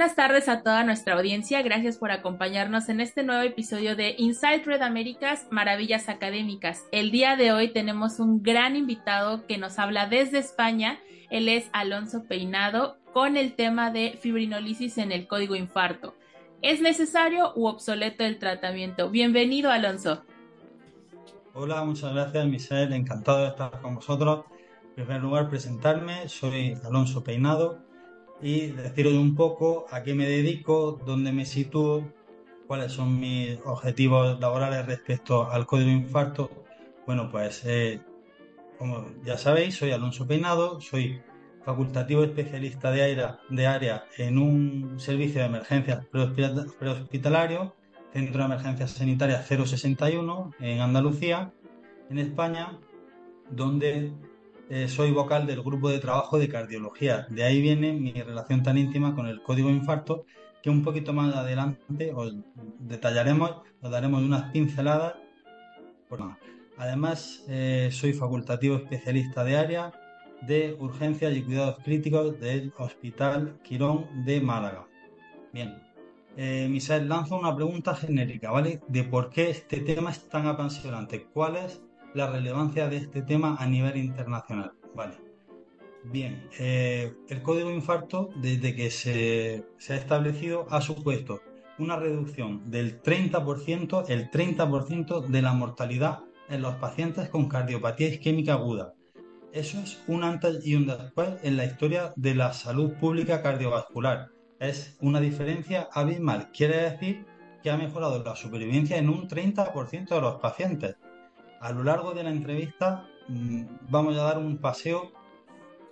Buenas tardes a toda nuestra audiencia. Gracias por acompañarnos en este nuevo episodio de Inside Red Américas Maravillas Académicas. El día de hoy tenemos un gran invitado que nos habla desde España. Él es Alonso Peinado con el tema de fibrinolisis en el código infarto. ¿Es necesario u obsoleto el tratamiento? Bienvenido, Alonso. Hola, muchas gracias, Michelle. Encantado de estar con vosotros. En primer lugar, presentarme. Soy Alonso Peinado y deciros un poco a qué me dedico, dónde me sitúo, cuáles son mis objetivos laborales respecto al código infarto. Bueno, pues eh, como ya sabéis, soy Alonso Peinado, soy facultativo especialista de área, de área en un servicio de emergencias prehospitalario, Centro de Emergencias Sanitarias 061 en Andalucía, en España, donde eh, soy vocal del grupo de trabajo de cardiología. De ahí viene mi relación tan íntima con el código infarto, que un poquito más adelante os detallaremos, os daremos unas pinceladas. Además, eh, soy facultativo especialista de área de urgencias y cuidados críticos del Hospital Quirón de Málaga. Bien, eh, Misael, lanzo una pregunta genérica, ¿vale? De por qué este tema es tan apasionante. ¿Cuál es la relevancia de este tema a nivel internacional. Vale. Bien, eh, el código infarto, desde que se, ha establecido, ha supuesto una reducción del 30%, el 30% de la mortalidad en los pacientes con cardiopatía isquémica aguda. Eso es un antes y un después en la historia de la salud pública cardiovascular. Es una diferencia abismal. Quiere decir que ha mejorado la supervivencia en un 30% de los pacientes a lo largo de la entrevista mm, vamos a dar un paseo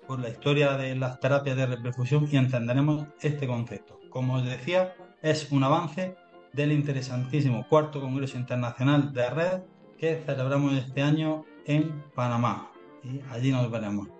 por la historia de las terapias de reperfusión y entenderemos este concepto. Como os decía, es un avance del interesantísimo cuarto Congreso Internacional de Red que celebramos este año en Panamá. Y allí nos veremos.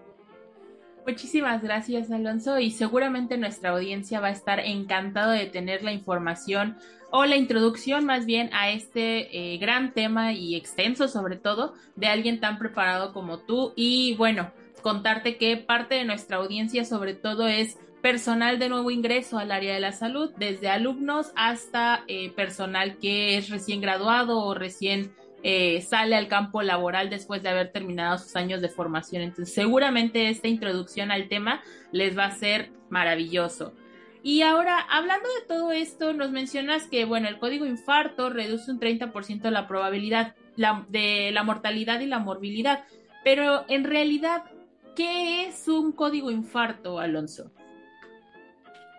Muchísimas gracias, Alonso, y seguramente nuestra audiencia va a estar encantado de tener la información o la introducción más bien a este eh, gran tema y extenso sobre todo de alguien tan preparado como tú. Y bueno, contarte que parte de nuestra audiencia sobre todo es personal de nuevo ingreso al área de la salud, desde alumnos hasta eh, personal que es recién graduado o recién eh, sale al campo laboral después de haber terminado sus años de formación. Entonces, seguramente esta introducción al tema les va a ser maravilloso. Y ahora, hablando de todo esto, nos mencionas que, bueno, el código infarto reduce un 30% la probabilidad de la mortalidad y la morbilidad. Pero en realidad, ¿qué es un código infarto, Alonso?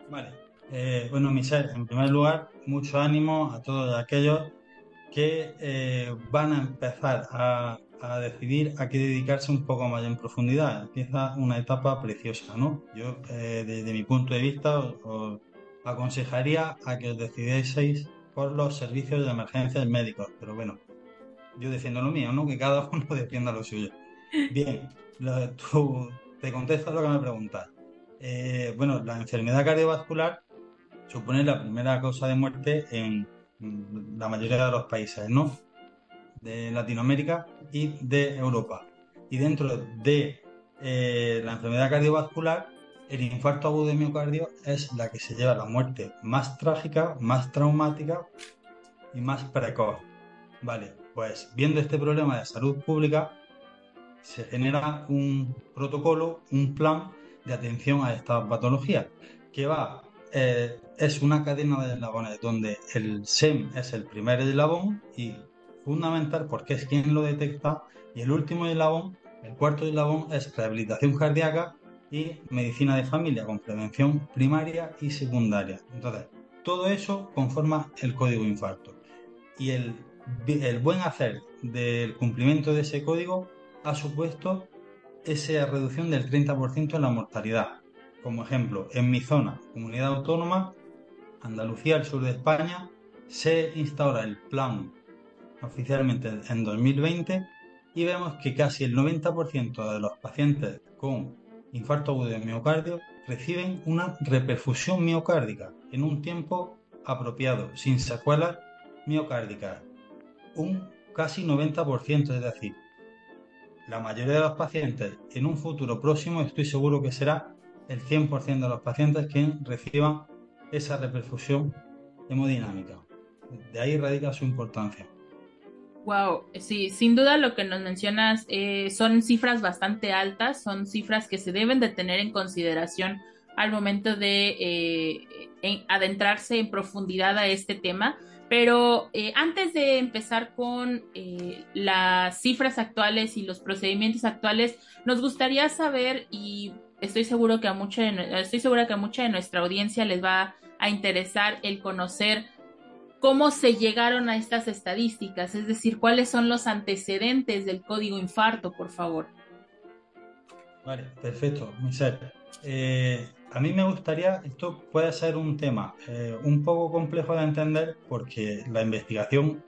Vale. Eh, bueno, Michelle, en primer lugar, mucho ánimo a todos aquellos eh, van a empezar a, decidir a qué dedicarse un poco más en profundidad. Empieza una etapa preciosa, ¿no? Yo, eh, desde mi punto de vista, os, aconsejaría a que os decidieseis por los servicios de emergencias médicos, pero bueno, yo defiendo lo mío, ¿no? Que cada uno defienda lo suyo. Bien, tú te contesto lo que me preguntas. Eh, bueno, la enfermedad cardiovascular supone la primera causa de muerte en la mayoría de los países, ¿no? De Latinoamérica y de Europa. Y dentro de eh, la enfermedad cardiovascular, el infarto agudo de miocardio es la que se lleva a la muerte más trágica, más traumática y más precoz. Vale, pues viendo este problema de salud pública, se genera un protocolo, un plan de atención a esta patología que va eh, es una cadena de eslabones donde el SEM es el primer eslabón y fundamental porque es quien lo detecta y el último eslabón, el cuarto eslabón es rehabilitación cardíaca y medicina de familia con prevención primaria y secundaria. Entonces, todo eso conforma el código infarto. Y el, el buen hacer del cumplimiento de ese código ha supuesto esa reducción del 30% en la mortalidad como ejemplo, en mi zona, comunidad autónoma, Andalucía, el sur de España, se instaura el plan oficialmente en 2020 y vemos que casi el 90% de los pacientes con infarto agudo de miocardio reciben una reperfusión miocárdica en un tiempo apropiado, sin secuelas miocárdicas. Un casi 90%, es decir, la mayoría de los pacientes en un futuro próximo estoy seguro que será el 100% de los pacientes que reciban esa reperfusión hemodinámica. De ahí radica su importancia. Wow, sí, sin duda lo que nos mencionas eh, son cifras bastante altas, son cifras que se deben de tener en consideración al momento de eh, adentrarse en profundidad a este tema. Pero eh, antes de empezar con las cifras actuales y los procedimientos actuales, nos gustaría saber, y estoy seguro que a mucha estoy segura que a mucha de nuestra audiencia les va a interesar el conocer cómo se llegaron a estas estadísticas, es decir, cuáles son los antecedentes del código infarto, por favor. Vale, perfecto, Michelle. Eh, a mí me gustaría, esto puede ser un tema eh, un poco complejo de entender porque la investigación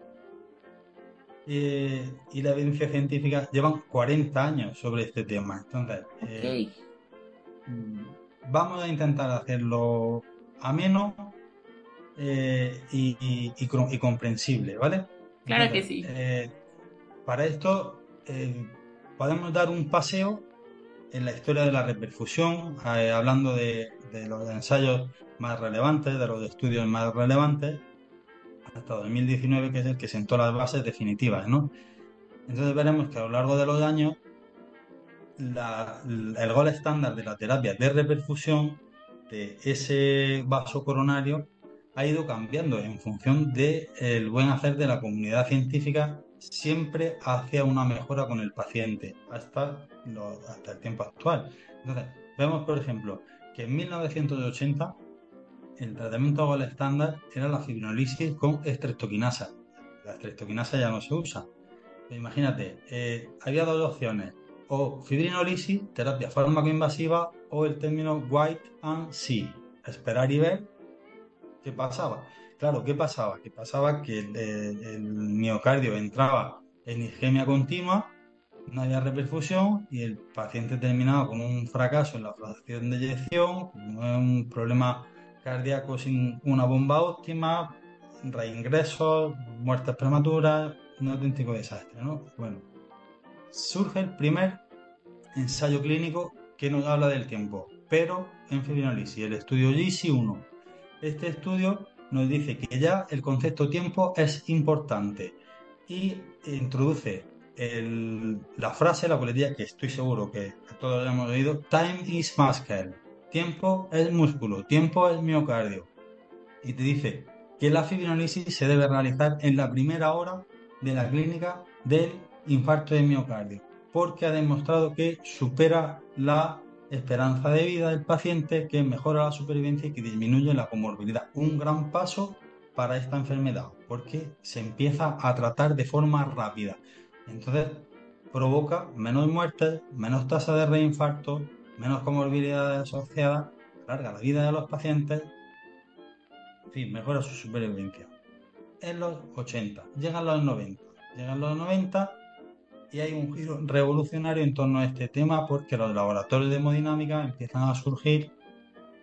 eh, y la evidencia científica llevan 40 años sobre este tema. Entonces, mm, vamos a intentar hacerlo ameno eh, y, comprensible, ¿vale? Claro que sí. Eh, para esto eh, podemos dar un paseo en la historia de la reperfusión, hablando de, los ensayos más relevantes, de los estudios más relevantes, hasta 2019, que es el que sentó las bases definitivas, ¿no? Entonces veremos que a lo largo de los años el gol estándar de la terapia de reperfusión de ese vaso coronario ha ido cambiando en función del buen hacer de la comunidad científica siempre hacia una mejora con el paciente hasta, hasta el tiempo actual. Entonces, vemos, por ejemplo, que en 1980 el tratamiento gol estándar era la fibrinolisis con estreptoquinasa. La estreptoquinasa ya no se usa. imagínate, eh, había dos opciones, o fibrinolisis, terapia fármaco-invasiva, o el término white and see, esperar y ver ¿Qué pasaba? Claro, ¿qué pasaba? Que pasaba que el, miocardio entraba en isquemia continua, no había reperfusión y el paciente terminaba con un fracaso en la fracción de eyección, un problema cardíaco sin una bomba óptima, reingresos, muertes prematuras, un auténtico desastre, ¿no? Bueno, surge el primer ensayo clínico que nos habla del tiempo, pero en fibrinolisis, el estudio GC1, este estudio nos dice que ya el concepto tiempo es importante y introduce la frase, la coletilla que estoy seguro que todos hemos oído, time is muscle, tiempo es músculo, tiempo es miocardio. Y te dice que la fibrinolisis se debe realizar en la primera hora de la clínica del infarto de miocardio, porque ha demostrado que supera la esperanza de vida del paciente, que mejora la supervivencia y que disminuye la comorbilidad. Un gran paso para esta enfermedad, porque se empieza a tratar de forma rápida. Entonces, provoca menos muertes, menos tasa de reinfarto, menos comorbilidades asociadas, larga la vida de los pacientes, en mejora su supervivencia. En los 80, llegan los 90, llegan los 90 y hay un giro revolucionario en torno a este tema porque los laboratorios de hemodinámica empiezan a surgir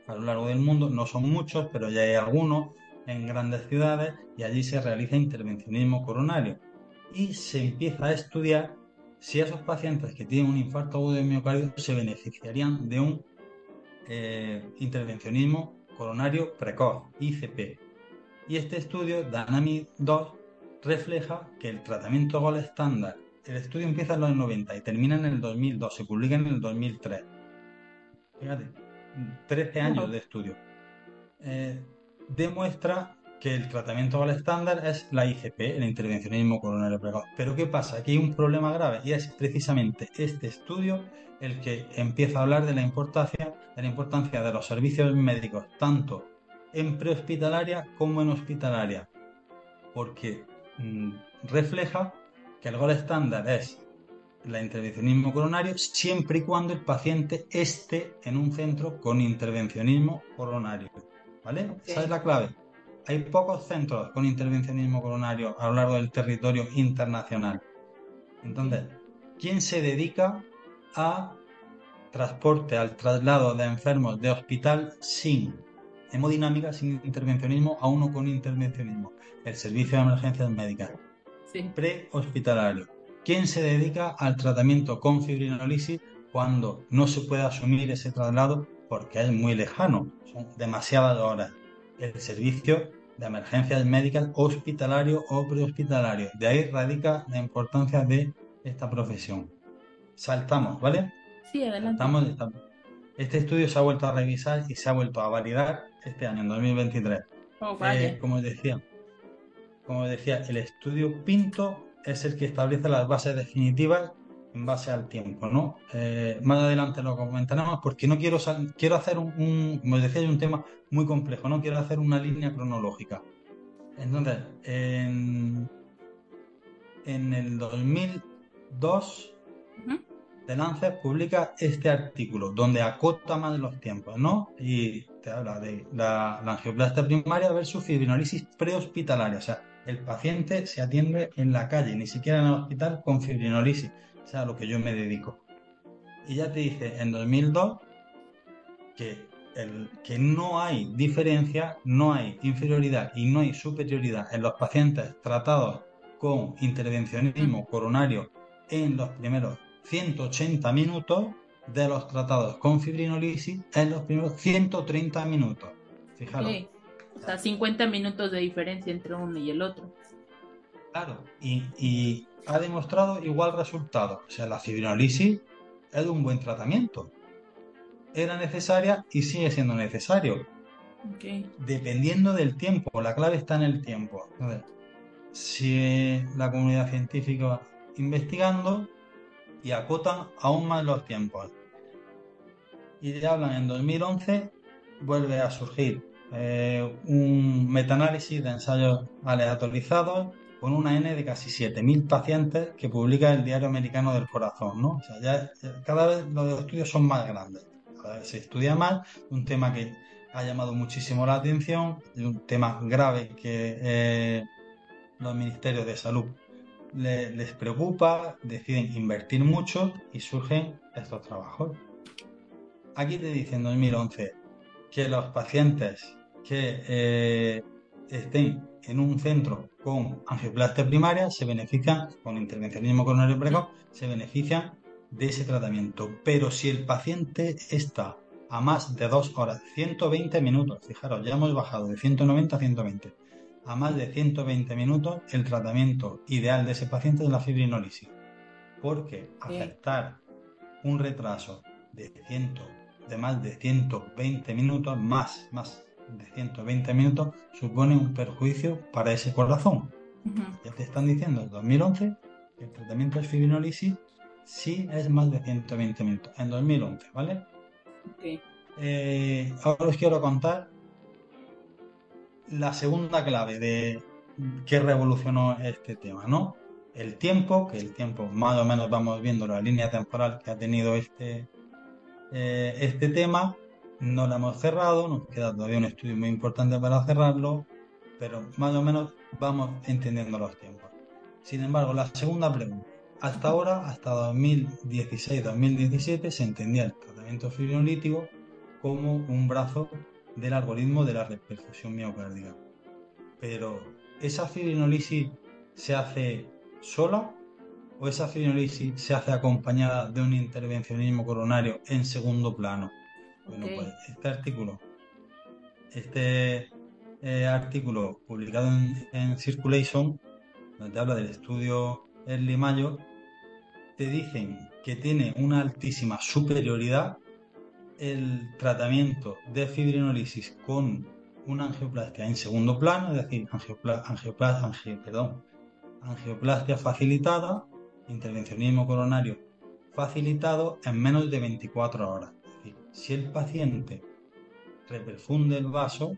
a lo largo del mundo, no son muchos, pero ya hay algunos en grandes ciudades y allí se realiza intervencionismo coronario y se empieza a estudiar si esos pacientes que tienen un infarto agudo de miocardio se beneficiarían de un eh, intervencionismo coronario precoz, ICP. Y este estudio, DANAMI 2, refleja que el tratamiento gol estándar el estudio empieza en los 90 y termina en el 2002, se publica en el 2003. Fíjate, 13 años de estudio. Eh, demuestra que el tratamiento al estándar es la ICP, el intervencionismo coronario precoz. Pero ¿qué pasa? Aquí hay un problema grave y es precisamente este estudio el que empieza a hablar de la importancia de, la importancia de los servicios médicos, tanto en prehospitalaria como en hospitalaria, porque mm, refleja que el gol estándar es la intervencionismo coronario siempre y cuando el paciente esté en un centro con intervencionismo coronario. ¿Vale? Esa es la clave. Hay pocos centros con intervencionismo coronario a lo largo del territorio internacional. Entonces, ¿quién se dedica a transporte, al traslado de enfermos de hospital sin hemodinámica, sin intervencionismo, a uno con intervencionismo? El Servicio de Emergencias Médicas prehospitalario. ¿Quién se dedica al tratamiento con fibrinolisis cuando no se puede asumir ese traslado porque es muy lejano? Son demasiadas horas. el servicio de emergencias médicas hospitalario o prehospitalario. De ahí radica la importancia de esta profesión. Saltamos, ¿vale? Sí, adelante. Este estudio se ha vuelto a revisar y se ha vuelto a validar este año, en 2023. Eh, como decía, como decía, el estudio Pinto es el que establece las bases definitivas en base al tiempo, ¿no? Eh, más adelante lo comentaremos porque no quiero quiero hacer un, como decía, un tema muy complejo, no quiero hacer una línea cronológica. Entonces, en, en el 2002, de Lancet publica este artículo donde acota más los tiempos, ¿no? Y te habla de la, la angioplastia primaria versus fibrinolisis prehospitalaria, o sea, el paciente se atiende en la calle, ni siquiera en el hospital con fibrinolisis sea, a lo que yo me dedico. Y ya te dice en 2002 que, que no hay diferencia, no hay inferioridad y no hay superioridad en los pacientes tratados con intervencionismo coronario en los primeros 180 minutos de los tratados con fibrinolisis en los primeros 130 minutos. Fijaros. O sea, 50 minutos de diferencia entre uno y el otro. Claro, y ha demostrado igual resultado. O sea, la fibrinolisis es un buen tratamiento. Era necesaria y sigue siendo necesario. Dependiendo del tiempo, la clave está en el tiempo. si la comunidad científica va investigando y acotan aún más los tiempos. Y ya hablan en 2011, vuelve a surgir eh, un metaanálisis de ensayos aleatorizados con una N de casi 7.000 pacientes que publica el Diario Americano del Corazón, ¿no? Cada vez los estudios son más grandes, cada vez se estudia más, un tema que ha llamado muchísimo la atención, un tema grave que eh, los ministerios de salud les preocupa, deciden invertir mucho y surgen estos trabajos. Aquí te dice en 2011 que los pacientes que eh, estén en un centro con angioplastia primaria se benefician, con intervencionismo coronario precoz, se benefician de ese tratamiento. Pero si el paciente está a más de dos horas, 120 minutos, fijaros, ya hemos bajado de 190 a 120, a más de 120 minutos, el tratamiento ideal de ese paciente es la fibrinolisis. Porque afectar un retraso de, de más de 120 minutos, más, más de 120 minutos supone un perjuicio para ese corazón. Ya te están diciendo en 2011 que el tratamiento de fibrinolisis sí es más de 120 minutos. En 2011, ¿vale? Eh, ahora os quiero contar la segunda clave de que revolucionó este tema, ¿no? El tiempo, que el tiempo más o menos vamos viendo la línea temporal que ha tenido este, eh, este tema, no la hemos cerrado, nos queda todavía un estudio muy importante para cerrarlo, pero más o menos vamos entendiendo los tiempos. Sin embargo, la segunda pregunta. Hasta ahora, hasta 2016-2017, se entendía el tratamiento fibrinolítico como un brazo del algoritmo de la reperfusión miocárdica. Pero, ¿esa fibrinolisis se hace sola o esa fibrinolisis se hace acompañada de un intervencionismo coronario en segundo plano? Bueno, pues este artículo, este eh, artículo publicado en, Circulation, donde habla del estudio Early Mayo, te dicen que tiene una altísima superioridad el tratamiento de fibrinolisis con una angioplastia en segundo plano, es decir, angioplastia facilitada, intervencionismo coronario facilitado en menos de 24 horas. Si el paciente reperfunde el vaso,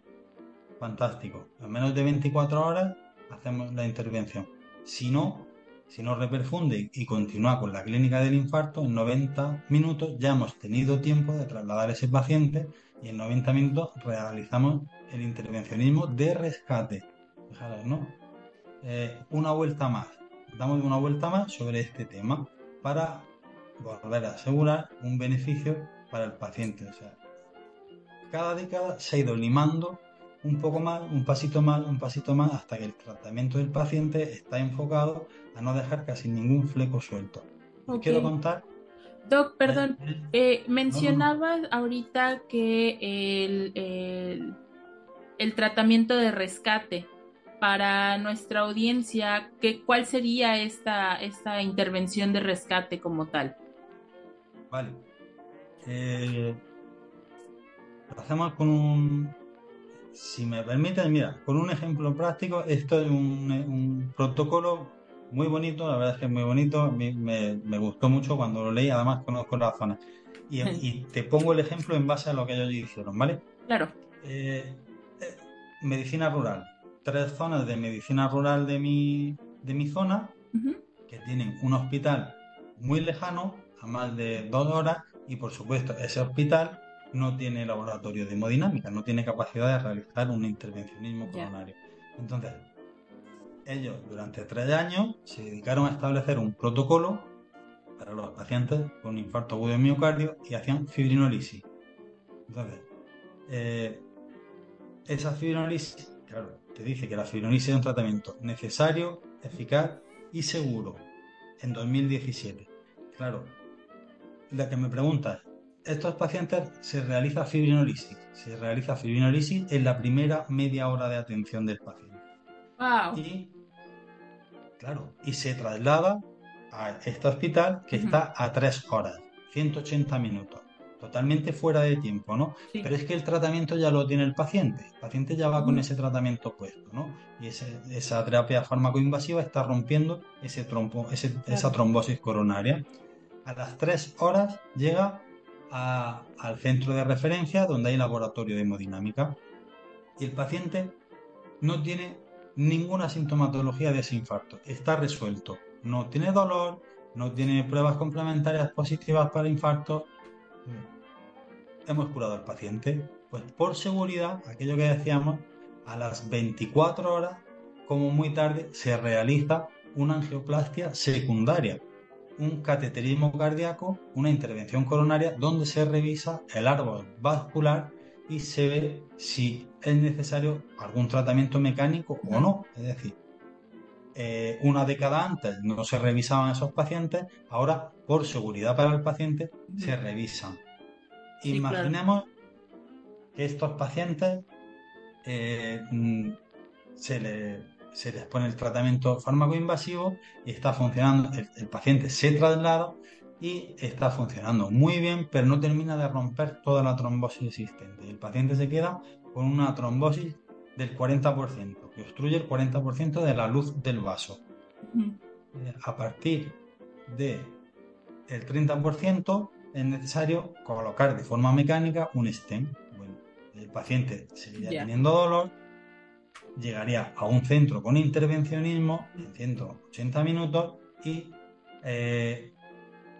fantástico. En menos de 24 horas hacemos la intervención. Si no, si no reperfunde y continúa con la clínica del infarto, en 90 minutos ya hemos tenido tiempo de trasladar a ese paciente y en 90 minutos realizamos el intervencionismo de rescate. Fijaros, ¿no? Eh, una vuelta más. Damos una vuelta más sobre este tema para volver a asegurar un beneficio para el paciente. O sea, cada década se ha ido limando un poco más, un pasito más, un pasito más, hasta que el tratamiento del paciente está enfocado a no dejar casi ningún fleco suelto. Quiero contar. Doc, perdón, eh, mencionabas ahorita que el, el tratamiento de rescate para nuestra audiencia, ¿qué, ¿cuál sería esta, esta intervención de rescate como tal? Vale. Eh, lo hacemos con un, si me permiten, mira, con un ejemplo práctico, esto es un, protocolo muy bonito, la verdad es que es muy bonito, me, me, gustó mucho cuando lo leí, además conozco la zona. Y, te pongo el ejemplo en base a lo que ellos hicieron, ¿vale? Claro. Eh, eh, medicina rural. Tres zonas de medicina rural de mi, de mi zona que tienen un hospital muy lejano, a más de dos horas, y por supuesto ese hospital no tiene laboratorio de hemodinámica, no tiene capacidad de realizar un intervencionismo coronario. Entonces, ellos durante tres años se dedicaron a establecer un protocolo para los pacientes con infarto agudo de miocardio y hacían fibrinolisis. Entonces, eh, esa fibrinolisis, claro, te dice que la fibrinolisis es un tratamiento necesario, eficaz y seguro en 2017. Claro, la que me preguntas, estos pacientes se realiza fibrinolisis. Se realiza fibrinolisis en la primera media hora de atención del paciente. Y, claro, y se traslada a este hospital que está a tres horas, 180 minutos. Totalmente fuera de tiempo, ¿no? Pero es que el tratamiento ya lo tiene el paciente. El paciente ya va con ese tratamiento puesto, ¿no? Y esa terapia fármaco-invasiva está rompiendo ese trompo, esa trombosis coronaria. A las tres horas llega al centro de referencia donde hay laboratorio de hemodinámica. Y el paciente no tiene ninguna sintomatología de ese infarto, está resuelto, no tiene dolor, no tiene pruebas complementarias positivas para infarto. Hemos curado al paciente, pues por seguridad, aquello que decíamos, a las 24 horas, como muy tarde, se realiza una angioplastia secundaria, un cateterismo cardíaco, una intervención coronaria donde se revisa el árbol vascular y se ve si es necesario algún tratamiento mecánico o no. Es decir, eh, una década antes no se revisaban esos pacientes, ahora por seguridad para el paciente se revisan. Imaginemos que estos pacientes eh, mm, se le se les pone el tratamiento fármaco invasivo y está funcionando, el, paciente se traslada y está funcionando muy bien, pero no termina de romper toda la trombosis existente. El paciente se queda con una trombosis del 40%, que obstruye el 40% de la luz del vaso. Eh, a partir del el 30% es necesario colocar de forma mecánica un stent. Bueno, el paciente seguiría teniendo dolor, llegaría a un centro con intervencionismo en 180 minutos y eh,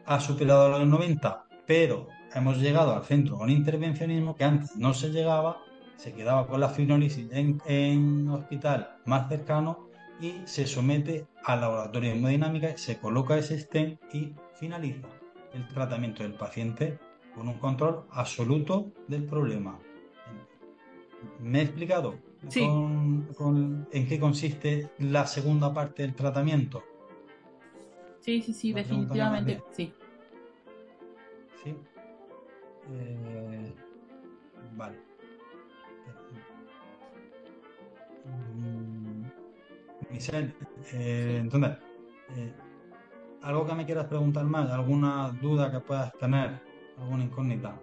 ha superado los 90, pero hemos llegado al centro con intervencionismo que antes no se llegaba, se quedaba con la fibrinolisis en, en hospital más cercano y se somete al laboratorio de hemodinámica, se coloca ese stent y finaliza el tratamiento del paciente con un control absoluto del problema. ¿Me he explicado? En qué consiste la segunda parte del tratamiento. Sí, sí, sí, definitivamente, sí. Sí. Eh, vale. Mm, Michelle, eh, entonces, eh, ¿algo que me quieras preguntar más? ¿Alguna duda que puedas tener? ¿Alguna incógnita?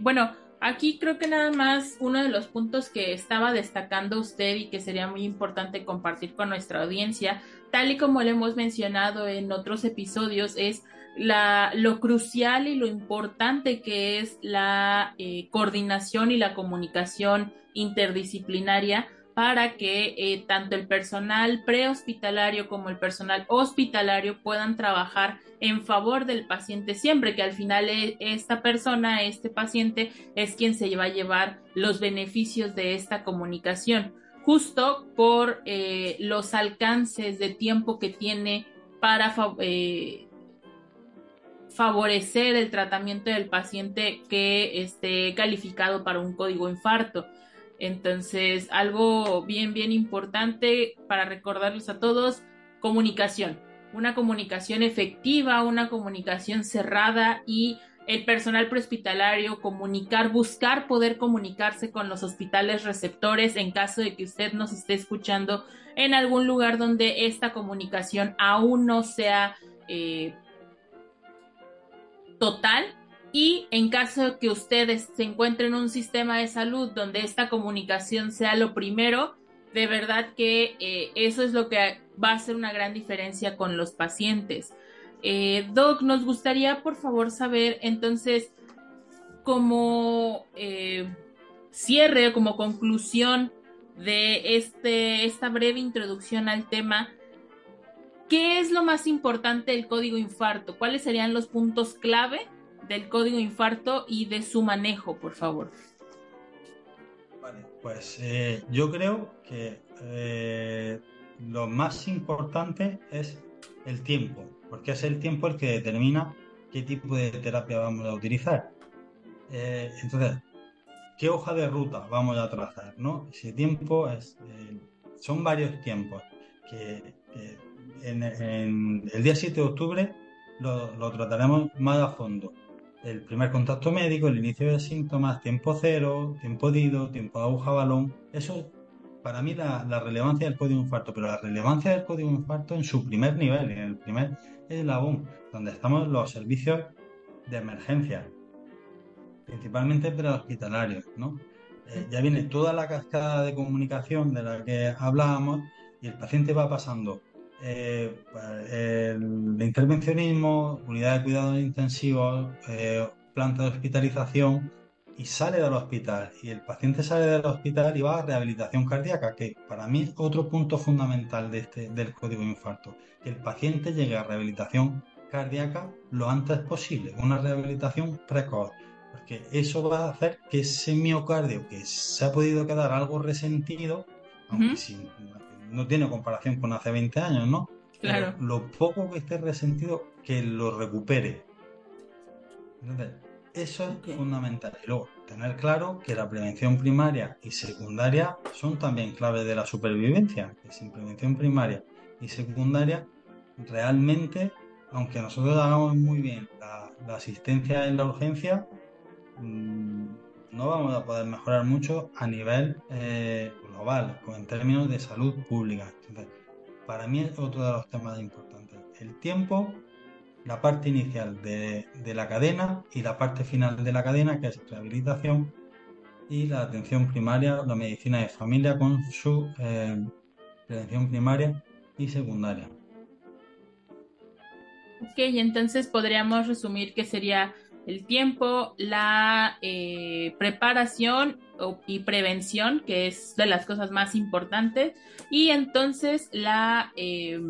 bueno, Aquí creo que nada más uno de los puntos que estaba destacando usted y que sería muy importante compartir con nuestra audiencia, tal y como lo hemos mencionado en otros episodios, es la, lo crucial y lo importante que es la eh, coordinación y la comunicación interdisciplinaria para que eh, tanto el personal prehospitalario como el personal hospitalario puedan trabajar en favor del paciente siempre, que al final eh, esta persona, este paciente, es quien se va a llevar los beneficios de esta comunicación, justo por eh, los alcances de tiempo que tiene para favorecer el tratamiento del paciente que esté calificado para un código infarto. Entonces, algo bien, bien importante para recordarles a todos, comunicación. Una comunicación efectiva, una comunicación cerrada y el personal prehospitalario comunicar, buscar poder comunicarse con los hospitales receptores en caso de que usted nos esté escuchando en algún lugar donde esta comunicación aún no sea eh, total y en caso que ustedes se encuentren en un sistema de salud donde esta comunicación sea lo primero, de verdad que eh, eso es lo que va a hacer una gran diferencia con los pacientes. Eh, Doc, nos gustaría por favor saber entonces como eh, cierre, como conclusión de este, esta breve introducción al tema, ¿qué es lo más importante del código infarto? ¿Cuáles serían los puntos clave del código infarto y de su manejo, por favor? Vale, pues eh, yo creo que lo más importante es el tiempo porque es el tiempo el que determina qué tipo de terapia vamos a utilizar. Eh, entonces, ¿qué hoja de ruta vamos a trazar? ¿no? Ese tiempo es, eh, son varios tiempos que, en, el día 7 de octubre lo, trataremos más a fondo. El primer contacto médico, el inicio de síntomas, tiempo cero, tiempo dido, tiempo de aguja balón, eso para mí la, relevancia del código infarto, pero la relevancia del código infarto en su primer nivel, en el primer eslabón, donde estamos los servicios de emergencia, principalmente prehospitalarios, ¿no? Eh, ya viene toda la cascada de comunicación de la que hablábamos y el paciente va pasando eh, el intervencionismo, unidad de cuidados intensivos, eh, planta de hospitalización, y sale del hospital. Y el paciente sale del hospital y va a rehabilitación cardíaca, que para mí es otro punto fundamental de este, del código infarto, que el paciente llegue a rehabilitación cardíaca lo antes posible, una rehabilitación precoz, porque eso va a hacer que ese miocardio que se ha podido quedar algo resentido, aunque no tiene comparación con hace 20 años, ¿no? Claro. lo poco que esté resentido, que lo recupere. Eso es fundamental. Y luego, tener claro que la prevención primaria y secundaria son también claves de la supervivencia. Que sin prevención primaria y secundaria, realmente, aunque nosotros hagamos muy bien la, asistencia en la urgencia, mm, no vamos a poder mejorar mucho a nivel eh, global, en términos de salud pública. para mí es otro de los temas importantes. El tiempo la parte inicial de, la cadena y la parte final de la cadena, que es rehabilitación, y la atención primaria, la medicina de familia con su eh, prevención primaria y secundaria. Ok, entonces podríamos resumir que sería el tiempo, la eh, preparación y prevención, que es de las cosas más importantes, y entonces la eh,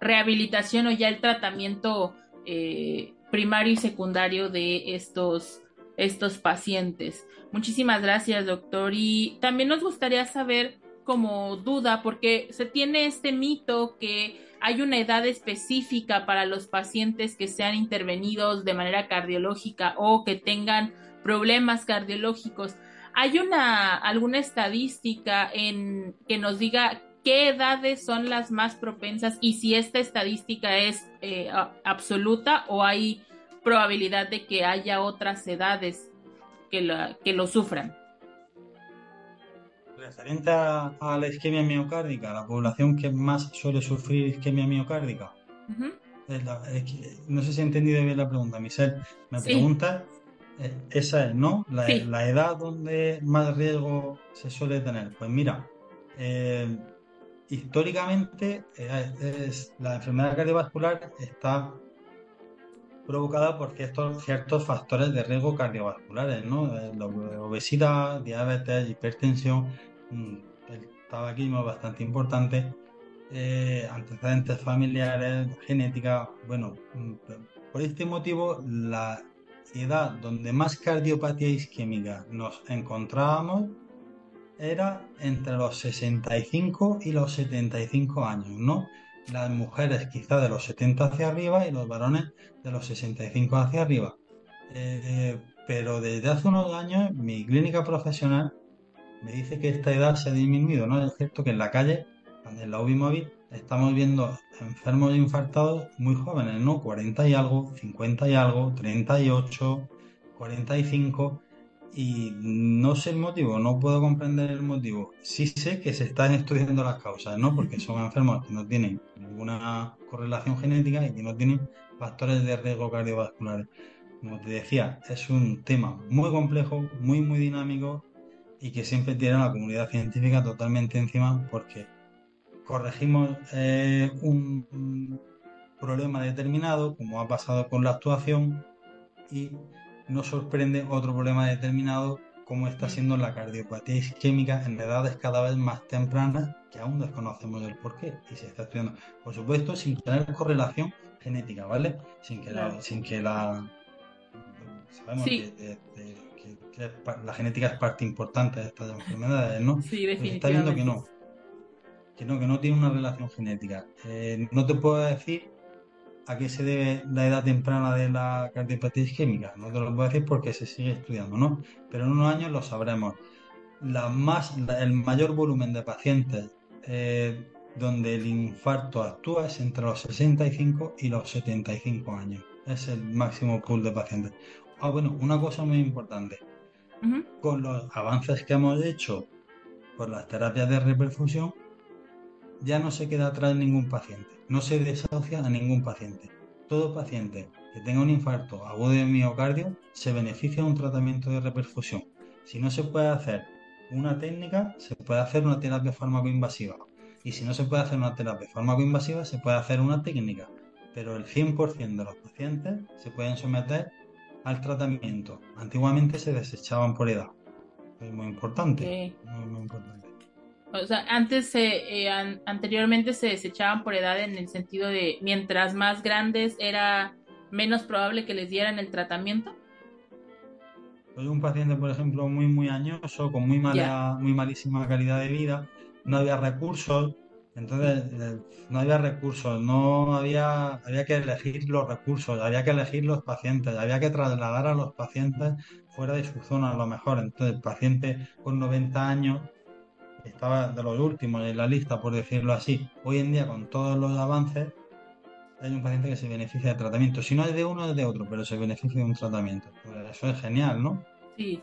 rehabilitación o ya el tratamiento eh, primario y secundario de estos, estos pacientes. Muchísimas gracias, doctor. Y también nos gustaría saber como duda, porque se tiene este mito que hay una edad específica para los pacientes que sean intervenidos de manera cardiológica o que tengan problemas cardiológicos. ¿Hay una alguna estadística en que nos diga qué edades son las más propensas y si esta estadística es eh, absoluta o hay probabilidad de que haya otras edades que, que lo sufran. Referente a, la isquemia miocárdica, la población que más suele sufrir isquemia miocárdica. no sé si he entendido bien la pregunta, Michelle. Me pregunta, eh, esa es, ¿no? La, la, edad donde más riesgo se suele tener. Pues mira, eh, históricamente eh, la enfermedad cardiovascular está provocada por ciertos, ciertos factores de riesgo cardiovasculares, ¿no? La obesidad, diabetes, hipertensión, mm, el tabaquismo es bastante importante, eh, antecedentes familiares, genética, bueno, mm, por este motivo la edad donde más cardiopatía isquémica nos encontrábamos era entre los 65 y los 75 años, ¿no? Las mujeres quizá de los 70 hacia arriba y los varones de los 65 hacia arriba. Eh, pero desde hace unos años mi clínica profesional me dice que esta edad se ha disminuido, ¿no? Es cierto que en la calle, en la UBI móvil, estamos viendo enfermos infartados muy jóvenes, ¿no? 40 y algo, 50 y algo, 38, 45 y no sé el motivo, no puedo comprender el motivo. Sí sé que se están estudiando las causas, ¿no? Porque son enfermos que no tienen ninguna correlación genética y que no tienen factores de riesgo cardiovasculares. Como te decía, es un tema muy complejo, muy, muy dinámico y que siempre tiene a la comunidad científica totalmente encima porque corregimos eh, un problema determinado, como ha pasado con la actuación, y nos sorprende otro problema determinado como está siendo la cardiopatía isquémica en edades cada vez más tempranas que aún desconocemos el porqué y se está estudiando. Por supuesto, sin tener correlación genética, ¿vale? Sin que la, sin que la sabemos que, la genética es parte importante de estas enfermedades, ¿no? Sí, definitivamente. está viendo que no, que no, que no tiene una relación genética. Eh, no te puedo decir a qué se debe la edad temprana de la cardiopatía isquémica. No te lo puedo decir porque se sigue estudiando, ¿no? Pero en unos años lo sabremos. La más, el mayor volumen de pacientes eh, donde el infarto actúa es entre los 65 y los 75 años. Es el máximo pool de pacientes. Ah, bueno, una cosa muy importante. Con los avances que hemos hecho por las terapias de reperfusión, ya no se queda atrás ningún paciente, no se desahucia a ningún paciente. Todo paciente que tenga un infarto agudo de miocardio se beneficia de un tratamiento de reperfusión. Si no se puede hacer una técnica, se puede hacer una terapia fármaco-invasiva. Y si no se puede hacer una terapia fármaco-invasiva, se puede hacer una técnica. Pero el 100% de los pacientes se pueden someter al tratamiento. Antiguamente se desechaban por edad. Es muy importante. muy importante. O sea, antes, eh, anteriormente se desechaban por edad en el sentido de mientras más grandes era menos probable que les dieran el tratamiento. Soy un paciente, por ejemplo, muy, muy añoso, con muy, mala, muy malísima calidad de vida, no había recursos, entonces eh, no había recursos, no había, había que elegir los recursos, había que elegir los pacientes, había que trasladar a los pacientes fuera de su zona a lo mejor. Entonces el paciente con 90 años estaba de los últimos en la lista, por decirlo así. Hoy en día, con todos los avances, hay un paciente que se beneficia de tratamiento. Si no es de uno, es de otro, pero se beneficia de un tratamiento. Pues eso es genial, ¿no? Sí,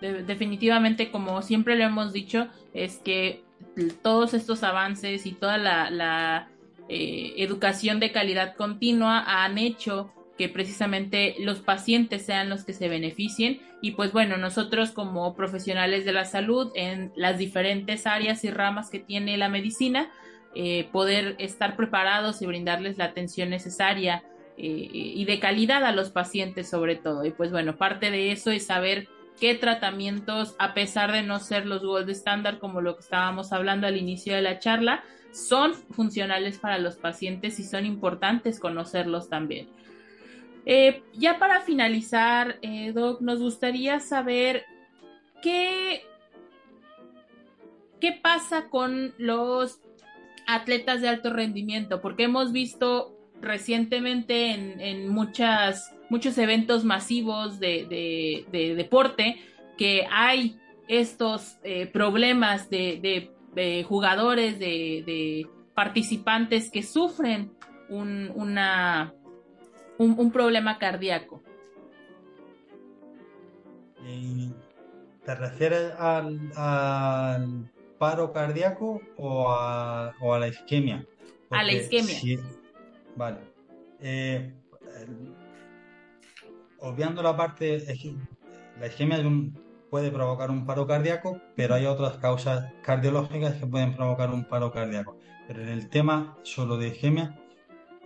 definitivamente, como siempre lo hemos dicho, es que todos estos avances y toda la, eh, educación de calidad continua han hecho que precisamente los pacientes sean los que se beneficien y pues bueno, nosotros como profesionales de la salud en las diferentes áreas y ramas que tiene la medicina, eh, poder estar preparados y brindarles la atención necesaria eh, y de calidad a los pacientes sobre todo. Y pues bueno, parte de eso es saber qué tratamientos, a pesar de no ser los gold standard como lo que estábamos hablando al inicio de la charla, son funcionales para los pacientes y son importantes conocerlos también. Eh, ya para finalizar, eh, Doc, nos gustaría saber qué, qué pasa con los atletas de alto rendimiento, porque hemos visto recientemente en, muchas, muchos eventos masivos de, deporte que hay estos eh, problemas de, jugadores, de, participantes que sufren una un, problema cardíaco. ¿Te refieres al, paro cardíaco o a, la isquemia? a la isquemia. vale. Eh, obviando la parte, la isquemia puede provocar un paro cardíaco, pero hay otras causas cardiológicas que pueden provocar un paro cardíaco. Pero en el tema solo de isquemia,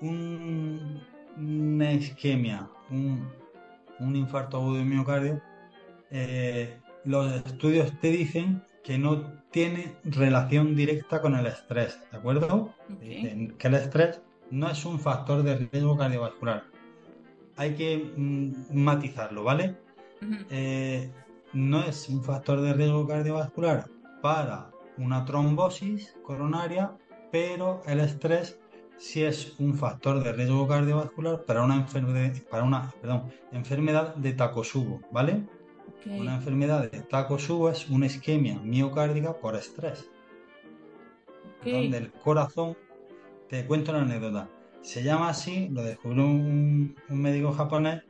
un, una isquemia, un, infarto agudo de miocardio, eh, los estudios te dicen que no tiene relación directa con el estrés, ¿de acuerdo? que el estrés no es un factor de riesgo cardiovascular. Hay que mm, matizarlo, ¿vale? Eh, no es un factor de riesgo cardiovascular para una trombosis coronaria, pero el estrés si es un factor de riesgo cardiovascular para una enfermedad, para una, enfermedad de Takotsubo, ¿vale? Una enfermedad de Takotsubo es una isquemia miocárdica por estrés, donde el corazón te cuento una anécdota. Se llama así, lo descubrió un, médico japonés,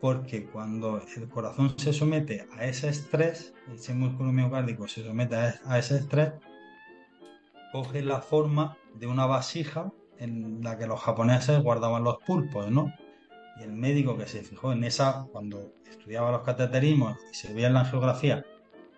porque cuando el corazón se somete a ese estrés, ese músculo miocárdico se somete a ese estrés, coge la forma de una vasija en la que los japoneses guardaban los pulpos, ¿no? Y el médico que se fijó en esa, cuando estudiaba los cateterismos y se veía en la geografía,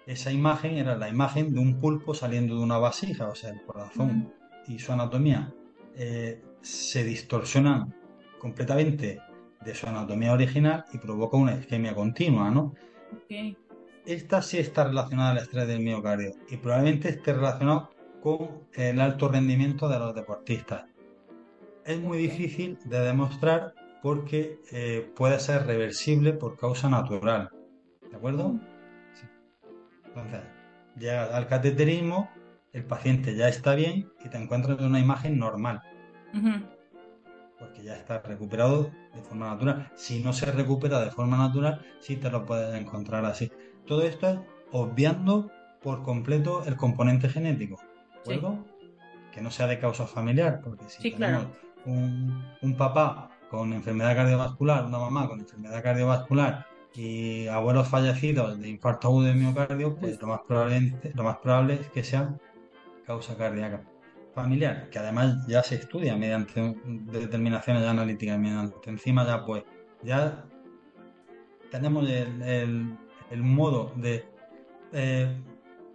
esa imagen era la imagen de un pulpo saliendo de una vasija, o sea, el corazón y su anatomía eh, se distorsionan completamente de su anatomía original y provoca una isquemia continua, ¿no? Esta sí está relacionada al estrés del miocardio y probablemente esté relacionado con el alto rendimiento de los deportistas. Es muy difícil de demostrar porque eh, puede ser reversible por causa natural. ¿De acuerdo? Entonces, llega al cateterismo, el paciente ya está bien y te encuentras en una imagen normal. Porque ya está recuperado de forma natural. Si no se recupera de forma natural, sí te lo puedes encontrar así. Todo esto es obviando por completo el componente genético. ¿De acuerdo? Que no sea de causa familiar, porque si tenemos un, papá con enfermedad cardiovascular, una mamá con enfermedad cardiovascular y abuelos fallecidos de infarto agudo de miocardio, pues lo más probable, lo más probable es que sea causa cardíaca familiar, que además ya se estudia mediante determinaciones analíticas, mediante encima ya pues ya tenemos el, modo de eh,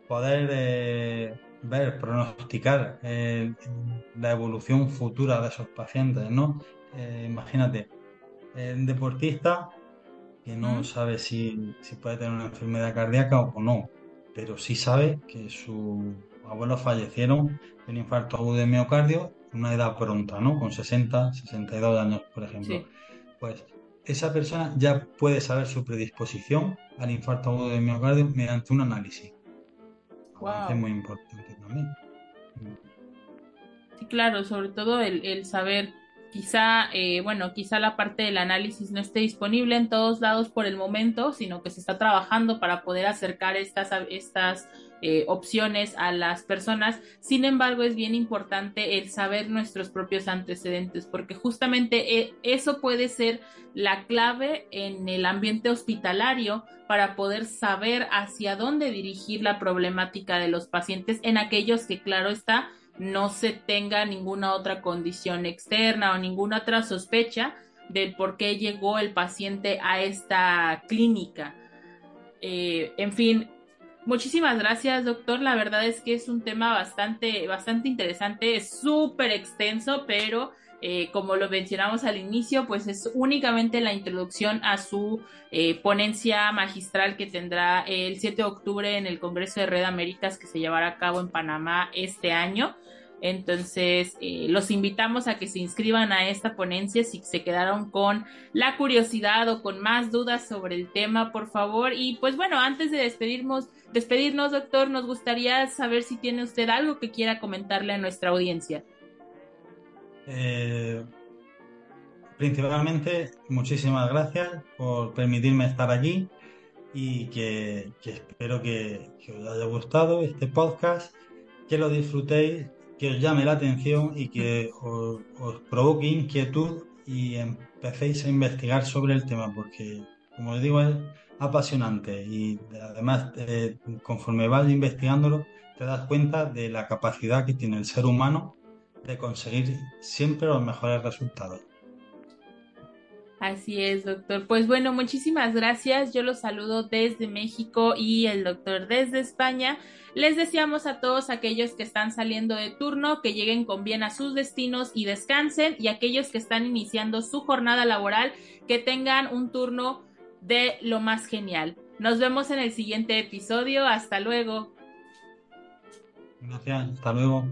poder eh, ver, pronosticar eh, la evolución futura de esos pacientes, ¿no? Eh, imagínate, un deportista que no sabe si, puede tener una enfermedad cardíaca o no, pero sí sabe que sus abuelos fallecieron de un infarto agudo de miocardio en una edad pronta, ¿no? Con 60, 62 años, por ejemplo. Pues esa persona ya puede saber su predisposición al infarto agudo de miocardio mediante un análisis. Muy importante también. Sí, claro, sobre todo el, el saber Quizá, eh, bueno, quizá la parte del análisis no esté disponible en todos lados por el momento, sino que se está trabajando para poder acercar estas, estas eh, opciones a las personas. Sin embargo, es bien importante el saber nuestros propios antecedentes, porque justamente eh, eso puede ser la clave en el ambiente hospitalario para poder saber hacia dónde dirigir la problemática de los pacientes en aquellos que, claro está, no se tenga ninguna otra condición externa o ninguna otra sospecha del por qué llegó el paciente a esta clínica. Eh, en fin, muchísimas gracias, doctor. La verdad es que es un tema bastante, bastante interesante, es súper extenso, pero eh, como lo mencionamos al inicio, pues es únicamente la introducción a su eh, ponencia magistral que tendrá el 7 de octubre en el Congreso de Red Américas que se llevará a cabo en Panamá este año. Entonces, eh, los invitamos a que se inscriban a esta ponencia si se quedaron con la curiosidad o con más dudas sobre el tema, por favor. Y pues bueno, antes de despedirnos, despedirnos, doctor, nos gustaría saber si tiene usted algo que quiera comentarle a nuestra audiencia. Eh, principalmente, muchísimas gracias por permitirme estar aquí y que, espero que, os haya gustado este podcast, que lo disfrutéis que os llame la atención y que os, provoque inquietud y empecéis a investigar sobre el tema, porque, como os digo, es apasionante y además, eh, conforme vas investigándolo, te das cuenta de la capacidad que tiene el ser humano de conseguir siempre los mejores resultados. Así es, doctor. Pues bueno, muchísimas gracias. Yo los saludo desde México y el doctor desde España. Les deseamos a todos aquellos que están saliendo de turno que lleguen con bien a sus destinos y descansen y aquellos que están iniciando su jornada laboral que tengan un turno de lo más genial. Nos vemos en el siguiente episodio. Hasta luego. Gracias. Hasta luego.